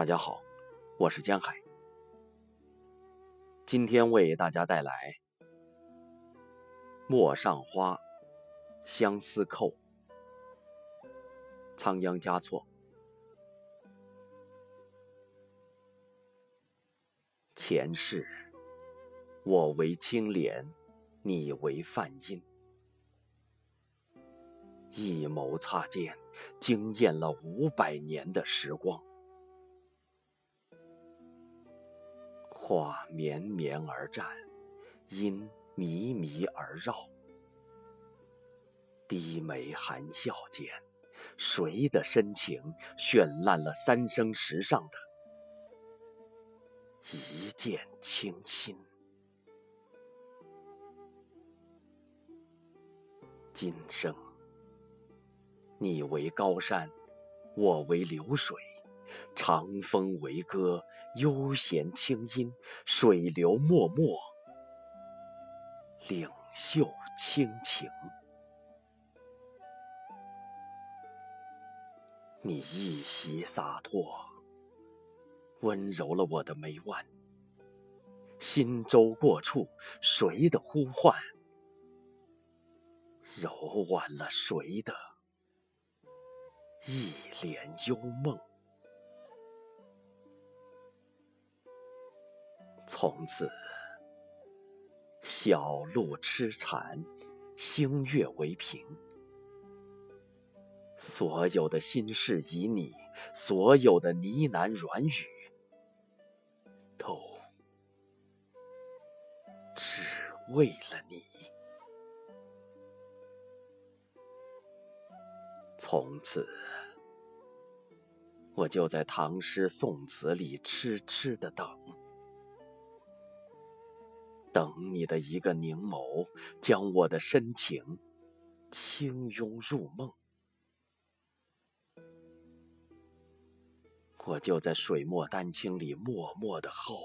大家好，我是江海，今天为大家带来《陌上花·相思扣》，仓央嘉措。前世，我为青莲，你为梵音，一眸擦肩，惊艳了五百年的时光。花绵绵而战，音靡靡而绕。低眉含笑间，谁的深情绚烂了三生石上的一见倾心？今生，你为高山，我为流水。长风为歌，悠闲清音，水流脉脉，领袖清情。你一袭洒脱，温柔了我的眉弯。心舟过处，谁的呼唤，柔婉了谁的一帘幽梦？从此，小鹿痴缠，星月为凭。所有的心事旖旎，所有的呢喃软语，都只为了你。从此，我就在唐诗宋词里痴痴的等。等你的一个凝眸，将我的深情轻拥入梦。我就在水墨丹青里默默的候，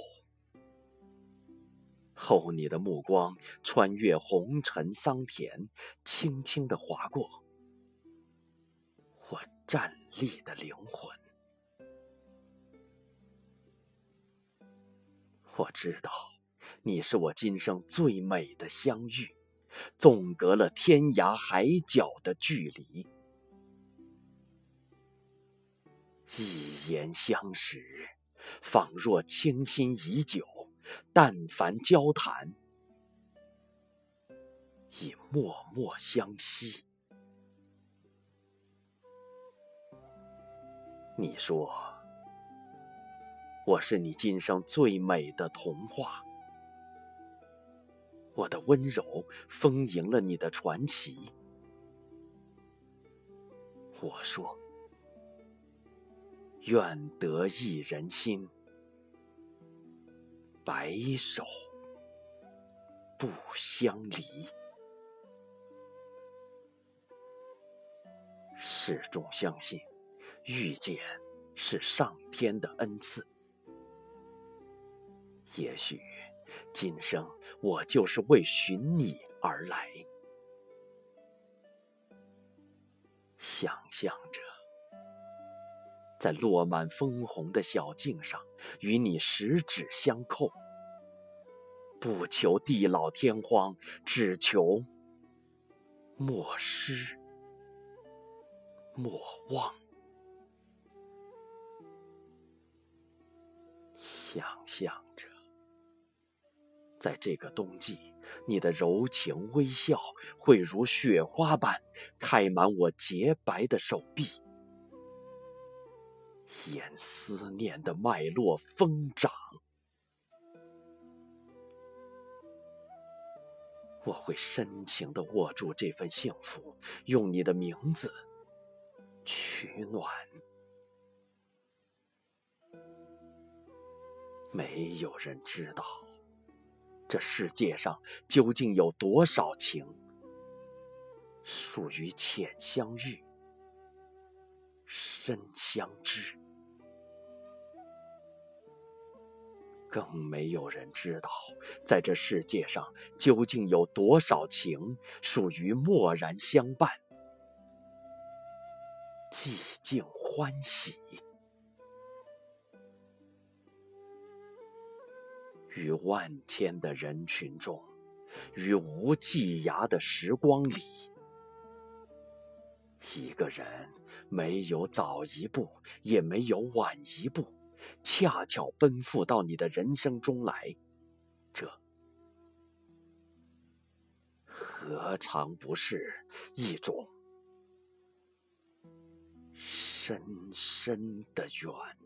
候你的目光穿越红尘桑田，轻轻的划过我站立的灵魂。我知道。你是我今生最美的相遇，纵隔了天涯海角的距离。一言相识，仿若倾心已久；但凡交谈，已默默相惜。你说，我是你今生最美的童话。我的温柔丰盈了你的传奇。我说：愿得一人心，白首不相离。始终相信，遇见是上天的恩赐。也许。今生我就是为寻你而来，想象着在落满枫红的小径上与你十指相扣，不求地老天荒，只求莫失莫忘。想象。在这个冬季，你的柔情微笑会如雪花般开满我洁白的手臂，沿思念的脉络疯长。我会深情的握住这份幸福，用你的名字取暖。没有人知道。这世界上究竟有多少情，属于浅相遇、深相知？更没有人知道，在这世界上究竟有多少情，属于默然相伴、寂静欢喜。于万千的人群中，于无际涯的时光里，一个人没有早一步，也没有晚一步，恰巧奔赴到你的人生中来，这何尝不是一种深深的缘？